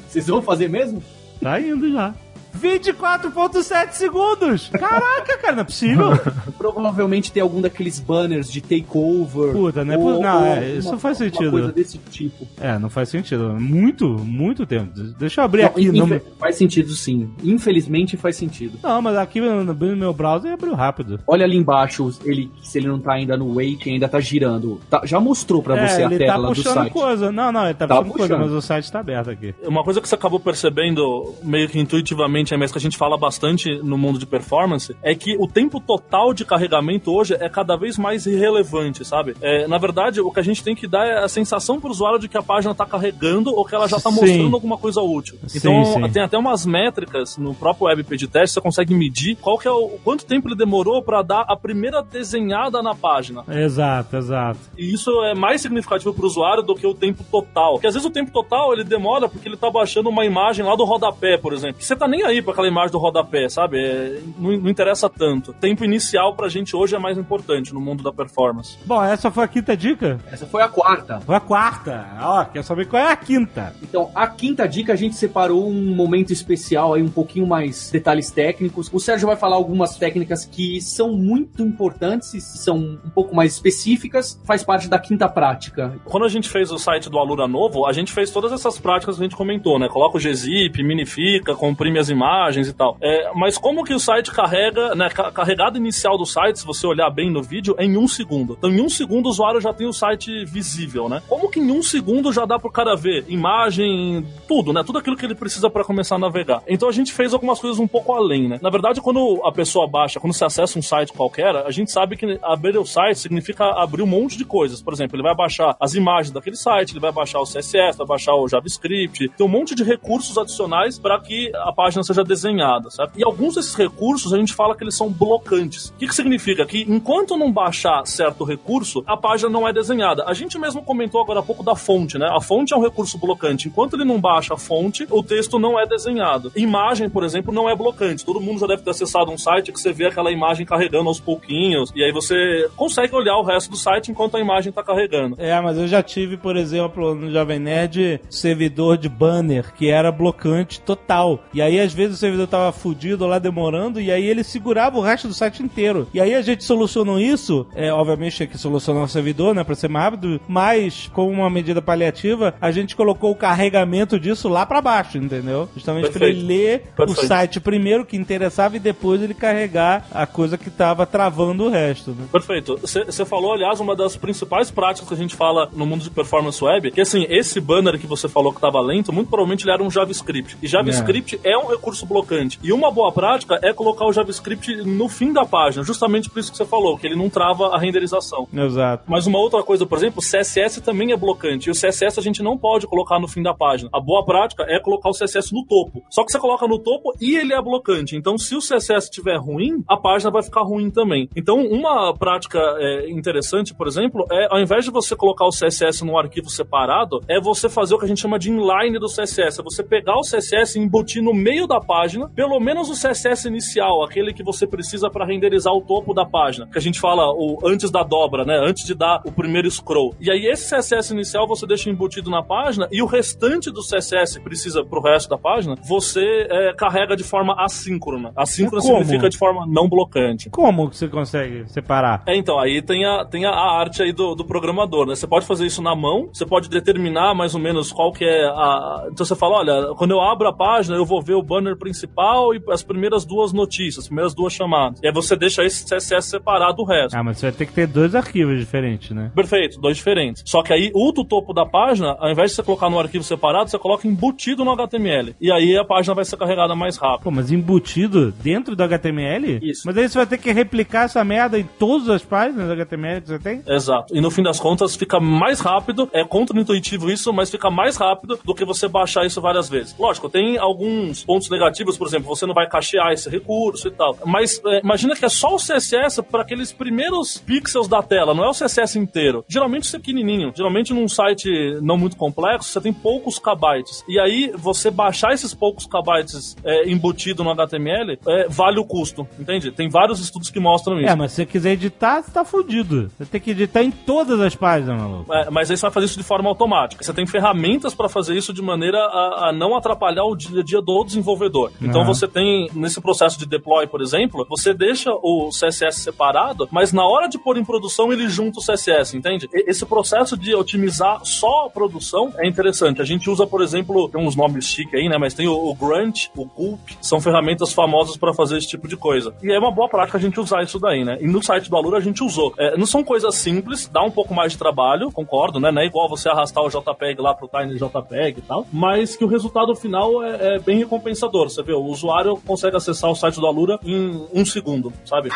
Vocês vão fazer mesmo? Tá indo já. 24.7 segundos! Caraca, cara, não é possível. Provavelmente tem algum daqueles banners de takeover. Puta, né? ou- Não, ou é, alguma- isso faz alguma sentido. coisa desse tipo. É, não faz sentido. Muito, muito tempo. Deixa eu abrir Não, aqui. Não, Faz sentido sim. Infelizmente faz sentido. não, mas aqui no, no meu browser abriu rápido. Olha ali embaixo, ele, se ele não tá ainda no wake, ainda tá girando. Tá- já mostrou pra é, você a ele tá tela do puxando site. coisa. Não, não, ele tá, Tá puxando, coisa, puxando. mas o site tá aberto aqui. Uma coisa que você acabou percebendo meio que intuitivamente, é, mas que a gente fala bastante no mundo de performance, é que o tempo total de carregamento hoje é cada vez mais irrelevante, sabe? É, na verdade, o que a gente tem que dar é a sensação pro usuário de que a página tá carregando ou que ela já tá Sim. mostrando alguma coisa útil. Sim, Então, sim. tem até umas métricas no próprio Web Page Test, você consegue medir qual que é o quanto tempo ele demorou para dar a primeira desenhada na página. Exato, exato. E isso é mais significativo para o usuário do que o tempo total. Porque às vezes o tempo total ele demora porque ele tá baixando uma imagem lá do rodapé, por exemplo. Você tá nem aí para aquela imagem do rodapé, sabe? É, não, não interessa tanto. Tempo inicial pra gente hoje é mais importante no mundo da performance. Bom, essa foi a quinta dica. Essa foi a quarta. Foi a quarta. Ó, quer saber qual é a quinta? Então, a quinta dica a gente separou um momento especial aí, um pouquinho mais detalhes técnicos. O Sérgio vai falar algumas técnicas que são muito importantes e são um pouco mais específicas, faz parte da quinta prática. Quando a gente fez o site do Alura Novo, a gente fez todas essas práticas que a gente comentou, né? Coloca o gzip, minifica, comprime as imagens e tal. É, mas como que o site carrega, né? ca- Carregada inicial do site, se você olhar bem no vídeo, é em um segundo. Então, em um segundo, o usuário já tem o site visível, né? Como que em um segundo já dá pro cara ver imagem, tudo, né? Tudo aquilo que ele precisa para começar a navegar. Então, a gente fez algumas coisas um pouco além, né? Na verdade, quando a pessoa baixa, quando você acessa um site qualquer, a gente sabe que abrir o site significa abrir um monte de coisas. Por exemplo, ele vai baixar as imagens daquele site, ele vai baixar o CSS, vai baixar o JavaScript, tem um monte de recursos adicionais para que a página seja desenhada, sabe? E alguns desses recursos a gente fala que eles são blocantes. O que, que significa? Que enquanto não baixar certo recurso, a página não é desenhada. A gente mesmo comentou agora há pouco da fonte, né? A fonte é um recurso blocante. Enquanto ele não baixa a fonte, o texto não é desenhado. Imagem, por exemplo, não é blocante. Todo mundo já deve ter acessado um site que você vê aquela imagem carregando aos pouquinhos, e aí você consegue olhar o resto do site enquanto a imagem tá carregando. É, mas eu já tive, por exemplo, no Jovem Nerd, servidor de banner que era blocante total. E aí, às vezes, o servidor tava fudido lá demorando, e aí ele segurava o resto do site inteiro. E aí a gente solucionou isso, é, obviamente tinha que solucionar o servidor, né, pra ser mais rápido, mas, como uma medida paliativa, a gente colocou o carregamento disso lá pra baixo, entendeu? Justamente pra ele Perfeito. ler o Perfeito. site primeiro que interessava e depois ele carregar a coisa que tava travando o resto, né? Perfeito. Você falou, aliás, uma das principais práticas que a gente fala no mundo de performance web, que assim, esse banner que você falou que estava lento, muito provavelmente ele era um JavaScript. E JavaScript é. um recurso blocante. E uma boa prática é colocar o JavaScript no fim da página, justamente por isso que você falou, que ele não trava a renderização. Exato. Mas uma outra coisa, por exemplo, o CSS também é blocante. E o CSS a gente não pode colocar no fim da página. A boa prática é colocar o CSS no topo. Só que você coloca no topo e ele é blocante. Então, se o CSS estiver ruim, a página vai ficar ruim também. Então, uma prática é, interessante, por exemplo, é ao invés de você colocar o CSS num arquivo separado, é você fazer o que a gente chama de inline do CSS. É você pegar o CSS e embutir no meio da página, pelo menos o CSS inicial, aquele que você precisa para renderizar o topo da página. Que a gente fala o antes da dobra, né? Antes de dar o primeiro scroll. E aí esse CSS inicial você deixa embutido na página e o restante do CSS precisa pro resto da página, você é, carrega de forma assíncrona. Assíncrona Como? significa de forma não blocante. Como você consegue separar? É, então, aí tem a, tem a arte aí do, do programador, né? Você pode fazer isso na mão, você pode determinar mais ou menos qual que é a... Então você fala, olha, quando eu abro a página, eu vou ver o banner principal e as primeiras duas notícias, as primeiras duas chamadas. E aí você deixa esse CSS separado do resto. Ah, mas você vai ter que ter dois arquivos diferentes, né? Perfeito, dois diferentes. Só que aí o do topo da página, ao invés de você colocar no arquivo separado, você coloca embutido no HTML. E aí a página vai ser carregada mais rápido. Pô, mas embutido dentro do HTML? Isso. Mas aí você vai ter que replicar essa merda em todas as páginas do HTML que você tem? Exato. E no fim das contas fica mais rápido, é contra-intuitivo isso, mas fica mais rápido do que você baixar isso várias vezes. Lógico, tem alguns pontos negativos, por exemplo, você não vai cachear esse recurso e tal. Mas é, imagina que é só o CSS para aqueles primeiros pixels da tela, não é o CSS inteiro. Geralmente isso é pequenininho. Geralmente num site não muito complexo, você tem poucos kbytes. E aí você baixar esses poucos kbytes é, embutido no HTML é, vale o custo, entende? Tem vários estudos que mostram isso. É, mas se você quiser editar, você tá fudido. Você tem que editar em todas as páginas, maluco. É, mas aí você vai fazer isso de forma automática. Você tem ferramentas para fazer isso de maneira a, a, não atrapalhar o dia a dia do desenvolvedor. Então Uhum. você tem, nesse processo de deploy, por exemplo, você deixa o CSS separado, mas na hora de pôr em produção ele junta o CSS, entende? Esse processo de otimizar só a produção é interessante. A gente usa, por exemplo, tem uns nomes chiques aí, né? Mas tem o, o Grunt, o Gulp, são ferramentas famosas para fazer esse tipo de coisa. E é uma boa prática a gente usar isso daí, né? E no site do Alura a gente usou. É, não são coisas simples, dá um pouco mais de trabalho, concordo, né? Não é igual você arrastar o JPEG lá pro Tiny JPEG e tal, mas que o resultado final é, é bem recompensador. Você vê, o usuário consegue acessar o site do Alura em um segundo, sabe?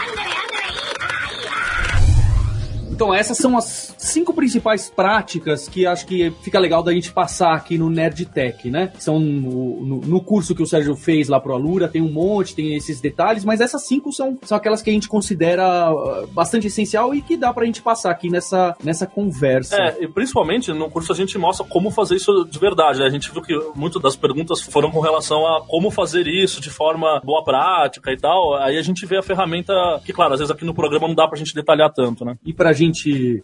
Então, essas são as cinco principais práticas que acho que fica legal da gente passar aqui no Nerd Tech, né? São no, no- no curso que o Sérgio fez lá pro Alura, tem um monte, tem esses detalhes, mas essas cinco são, são aquelas que a gente considera uh, bastante essencial e que dá pra gente passar aqui nessa, nessa conversa. É, e principalmente no curso a gente mostra como fazer isso de verdade. né? A gente viu que muitas das perguntas foram com relação a como fazer isso de forma boa prática e tal. Aí a gente vê a ferramenta que, claro, às vezes aqui no programa não dá pra gente detalhar tanto, né? E pra gente,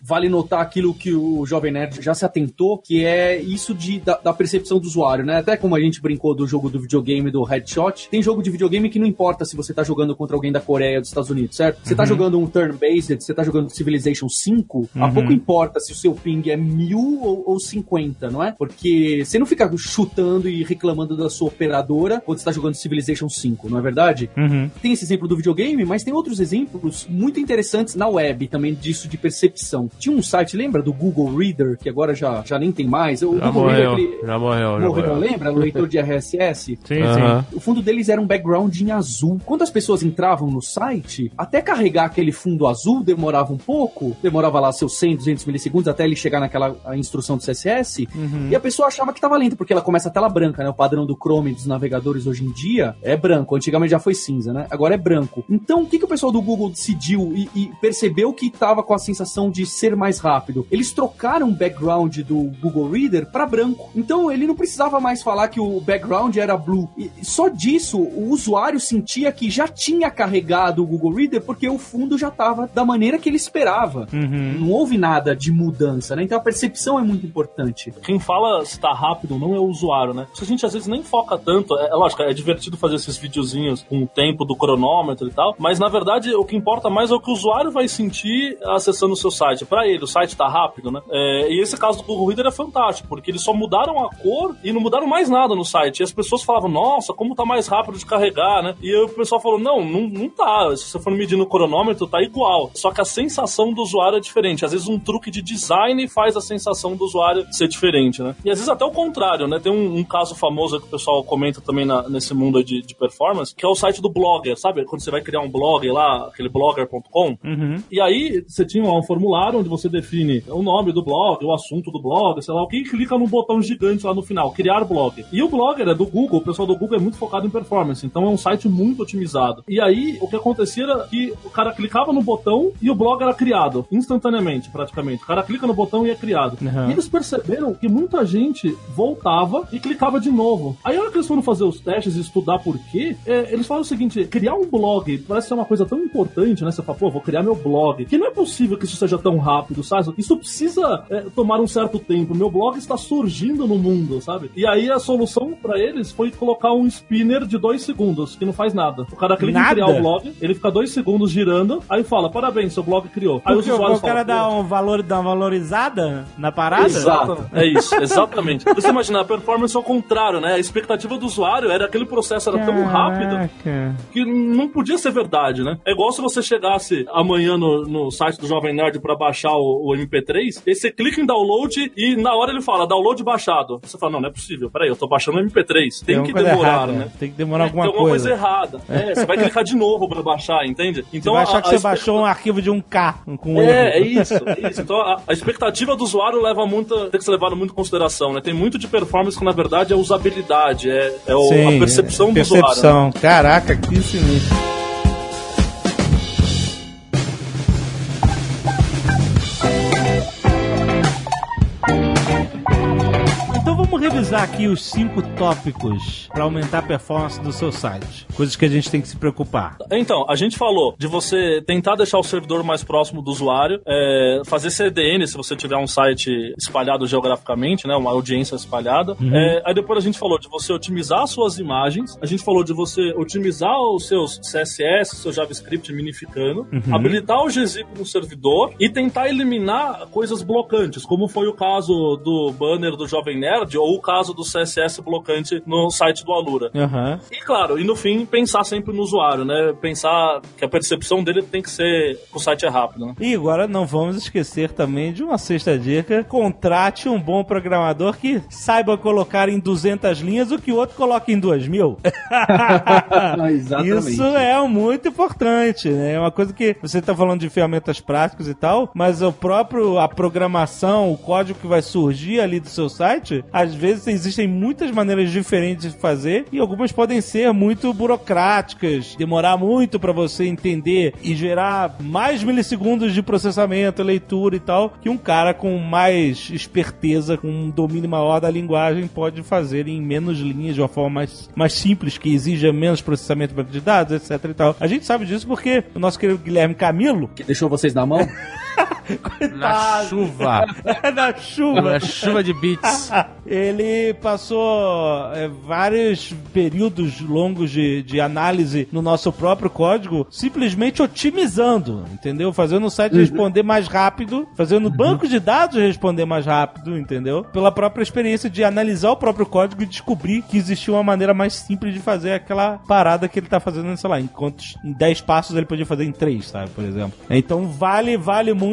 vale notar aquilo que o Jovem Nerd já se atentou, que é isso de, da, da percepção do usuário, né? Até como a gente brincou do jogo do videogame do Headshot, tem jogo de videogame que não importa se você tá jogando contra alguém da Coreia ou dos Estados Unidos, certo? Você tá jogando um turn-based, você tá jogando Civilization 5, a pouco importa se o seu ping é mil ou, ou 50, não é? Porque você não fica chutando e reclamando da sua operadora quando você tá jogando Civilization 5, não é verdade? Uhum. Tem esse exemplo do videogame, mas tem outros exemplos muito interessantes na web também disso de percepção. Tinha um site, lembra do Google Reader, que agora já, já nem tem mais? O Já Google morreu, Reader, aquele- já morreu, já morreu, morreu. lembra? O leitor de RSS. Sim, Aham. O fundo deles era um background em azul. Quando as pessoas entravam no site, até carregar aquele fundo azul demorava um pouco, demorava lá seus 100, 200 milissegundos até ele chegar naquela a instrução do CSS, e a pessoa achava que estava lento, porque ela começa a tela branca, né? O padrão do Chrome dos navegadores hoje em dia é branco. Antigamente já foi cinza, né? Agora é branco. Então, o que, que o pessoal do Google decidiu e, e percebeu que estava com a sensação de ser mais rápido? Eles trocaram o background do Google Reader para branco. Então, ele não precisava mais falar que o background era blue. E só disso, o usuário sentia que já tinha carregado o Google Reader porque o fundo já estava da maneira que ele esperava. Não houve nada de mudança, né? Então, a percepção é muito importante. Quem fala se tá rápido ou não é o usuário, né? Isso a gente às vezes nem foca tanto. É, é lógico, é divertido fazer esses videozinhos com o tempo do cronômetro e tal, mas na verdade o que importa mais é o que o usuário vai sentir acessando o seu site. Pra ele, o site tá rápido, né? É, e esse caso do Google Reader é fantástico, porque eles só mudaram a cor e não mudaram mais nada no site. E as pessoas falavam, nossa, como tá mais rápido de carregar, né? E o pessoal falou, não, não, não tá. Se você for medir no cronômetro, tá igual. Só que a sensação do usuário é diferente. Às vezes um truque de design faz a sensação do usuário ser diferente, né? E às vezes até o contrário, né? Tem um, um caso famoso que o pessoal comenta também na- nesse mundo de, de performance, que é o site do Blogger, sabe? Quando você vai criar um blog lá, aquele blogger.com, e aí você tinha lá um formulário onde você define o nome do blog, o assunto do blog, sei lá o que, e clica num botão gigante lá no final, criar blog. E o Blogger é do Google, o pessoal do Google é muito focado em performance, então é um site muito otimizado. E aí o que acontecia era que o cara clicava no botão e o blog era criado, instantaneamente, praticamente. O cara clica no botão e é criado. Uhum. E eles perceberam que muita gente voltava e clicava de novo. Aí a hora que eles foram fazer os testes e estudar por quê, é, eles falaram o seguinte: criar um blog parece ser uma coisa tão importante, né? Você fala, pô, vou criar meu blog. Que não é possível que isso seja tão rápido, sabe? Isso precisa é, tomar um certo tempo. Meu blog está surgindo no mundo, sabe? E aí a solução pra eles foi colocar um spinner de dois segundos, que não faz nada. O cara clica Nada? em criar o blog, ele fica dois segundos girando, aí fala, parabéns, seu blog criou. Aí os Porque o, usuários o cara dá, um valor, dá uma valorizada na parada? Exato. É isso, exatamente. Você imagina, a performance ao contrário, né? A expectativa do usuário era aquele processo era tão rápido Caraca. que não podia ser verdade, né? É igual se você chegasse amanhã no, no site do Jovem Nerd pra baixar o, o MP3, e você clica em download e na hora ele fala download baixado. Você fala, não, não é possível, peraí, eu tô baixando o MP3. Tem, uma que demorar, errada, né? Tem que demorar É, alguma tem alguma coisa. coisa errada. É, você vai clicar de novo pra baixar, entende? Você Então vai achar a- que a você espe- baixou um arquivo de um K com é, é isso, é isso. Então a, a expectativa do usuário leva muito, tem que ser levado muito em consideração, né? Tem muito de performance que na verdade é usabilidade, é, é o- Sim, a percepção é, do usuário. né? percepção. Caraca, que sinistro. Revisar aqui os cinco tópicos para aumentar a performance do seu site. Coisas que a gente tem que se preocupar. Então, a gente falou de você tentar deixar o servidor mais próximo do usuário, é, fazer CDN se você tiver um site espalhado geograficamente, né, uma audiência espalhada. É, aí depois a gente falou de você otimizar suas imagens, a gente falou de você otimizar os seus CSS, seu JavaScript minificando, habilitar o gzip no servidor e tentar eliminar coisas blocantes, como foi o caso do banner do Jovem Nerd ou o caso do CSS blocante no site do Alura. Aham. E claro, e no fim, pensar sempre no usuário, né? Pensar que a percepção dele tem que ser que o site é rápido, né? E agora não vamos esquecer também de uma sexta dica: contrate um bom programador que saiba colocar em 200 linhas o que o outro coloca em 2 mil. Exatamente. Isso é muito importante, né? É uma coisa que você está falando de ferramentas práticas e tal, mas o próprio a programação, o código que vai surgir ali do seu site, às vezes existem muitas maneiras diferentes de fazer e algumas podem ser muito burocráticas, demorar muito para você entender e gerar mais milissegundos de processamento, leitura e tal, que um cara com mais esperteza, com um domínio maior da linguagem pode fazer em menos linhas de uma forma mais, mais simples, que exija menos processamento de dados, etc e tal. A gente sabe disso porque o nosso querido Guilherme Camilo, Que deixou vocês na mão? Na chuva. na chuva, Na chuva de bits. ele passou é, vários períodos longos de, de análise no nosso próprio código, simplesmente otimizando, entendeu? Fazendo o site responder mais rápido, fazendo o banco de dados responder mais rápido, entendeu? Pela própria experiência de analisar o próprio código e descobrir que existia uma maneira mais simples de fazer aquela parada que ele tá fazendo, sei lá, enquanto em 10 passos ele podia fazer em 3, sabe, por exemplo. Então vale, vale muito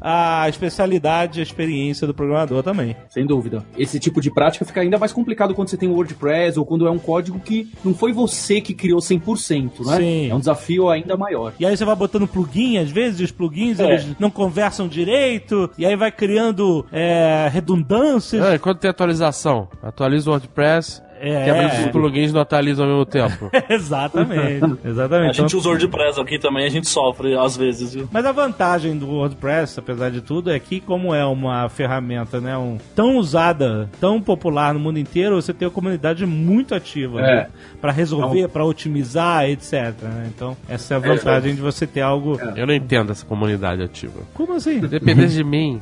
a especialidade, a experiência do programador também. Sem dúvida. Esse tipo de prática fica ainda mais complicado quando você tem um WordPress ou quando é um código que não foi você que criou 100%, né? Sim. É um desafio ainda maior. E aí você vai botando plugin, às vezes, e os plugins É. eles não conversam direito, e aí vai criando é, redundâncias. É, quando tem atualização, atualiza o WordPress, É, quebra os plugins não atualizam ao mesmo tempo. exatamente, A exatamente. gente Então- usa o WordPress aqui também, a gente sofre às vezes, viu? Mas a vantagem do WordPress, apesar de tudo, é que como é uma ferramenta, né, um, tão usada, tão popular no mundo inteiro, você tem uma comunidade muito ativa É. né, para resolver, para otimizar, etc. né? Então essa é a vantagem de você ter algo. Eu não entendo essa comunidade ativa. Como assim? Se dependesse de mim.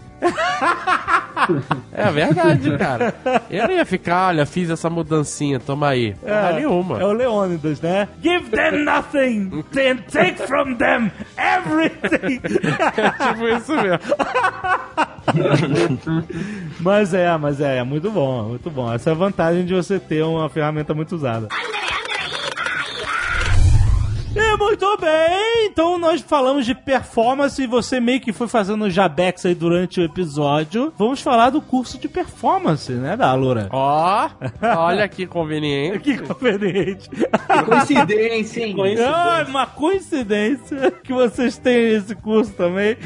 É verdade, cara. Eu não ia ficar, olha, fiz essa mudancinha, toma aí. Porra nenhuma. É o Leônidas, né? Give them nothing, then take from them everything. tipo isso mesmo. mas é, mas é, é muito bom, muito bom. Essa é a vantagem de você ter uma ferramenta muito usada. E muito bem, então nós falamos de performance e você meio que foi fazendo jabex aí durante o episódio. Vamos falar do curso de performance, né, da Alura? Ó, olha que conveniente. Que conveniente. Que coincidência, hein? Ah, uma coincidência que vocês têm esse curso também.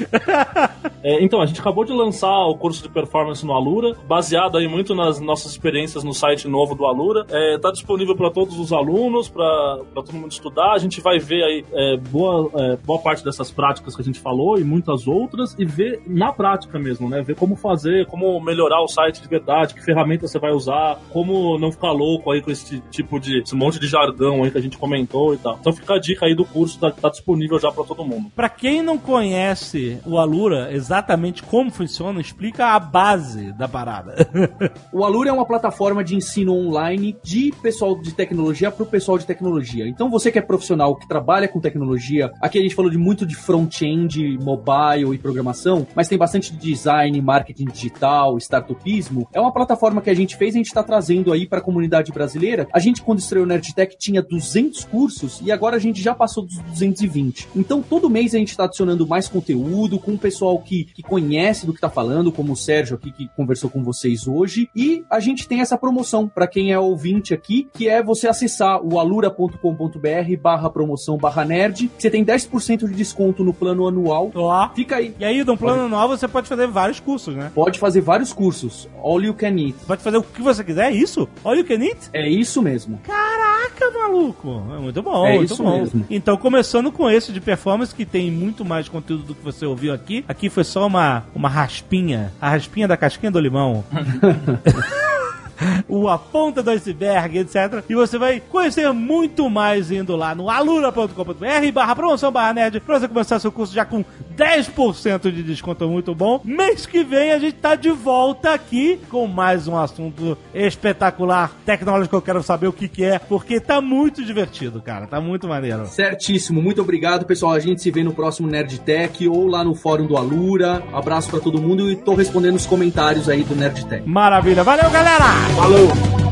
É, então, a gente acabou de lançar o curso de performance no Alura, baseado aí muito nas nossas experiências no site novo do Alura. Está disponível para todos os alunos, para todo mundo estudar. A gente vai ver aí é, boa, é, boa parte dessas práticas que a gente falou e muitas outras, e ver na prática mesmo, né? Ver como fazer, como melhorar o site de verdade, que ferramenta você vai usar, como não ficar louco aí com esse tipo de esse monte de jargão aí que a gente comentou e tal. Então fica a dica aí do curso, tá, tá disponível já para todo mundo. Pra quem não conhece o Alura, exatamente como funciona, explica a base da parada. O Alura é uma plataforma de ensino online de pessoal de tecnologia para o pessoal de tecnologia. Então você que é profissional que trabalha com tecnologia, aqui a gente falou de muito de front-end, mobile e programação, mas tem bastante de design, marketing digital, startupismo. É uma plataforma que a gente fez, a gente está trazendo aí para a comunidade brasileira. A gente quando estreou o Nerdtech tinha 200 cursos e agora a gente já passou dos 220. Então todo mês a gente está adicionando mais conteúdo com o pessoal que, que conhece do que está falando, como o Sérgio aqui que conversou com vocês hoje. E a gente tem essa promoção para quem é ouvinte aqui, que é você acessar o alura.com.br barra promoção barra nerd. Você tem 10% de desconto no plano anual. Ó. Fica aí. E aí, no plano anual, você pode fazer vários cursos, né? Pode fazer vários cursos. All you can eat. Pode fazer o que você quiser, é isso? Olha o que it? É isso mesmo. Caraca, maluco! É muito bom, É muito isso bom. mesmo. Então, começando com esse de performance, que tem muito mais conteúdo do que você ouviu aqui. Aqui foi só uma, uma raspinha, a raspinha da casquinha do limão. o A Ponta do Iceberg, etc. E você vai conhecer muito mais indo lá no alura.com.br barra promoção barra nerd pra você começar seu curso já com 10% de desconto muito bom. Mês que vem a gente tá de volta aqui com mais um assunto espetacular, tecnológico, eu quero saber o que que é, porque tá muito divertido, cara, tá muito maneiro. Certíssimo, muito obrigado, pessoal. A gente se vê no próximo Nerd Tech ou lá no fórum do Alura. Abraço pra todo mundo e tô respondendo os comentários aí do Nerd Tech. Maravilha, valeu galera! Falou!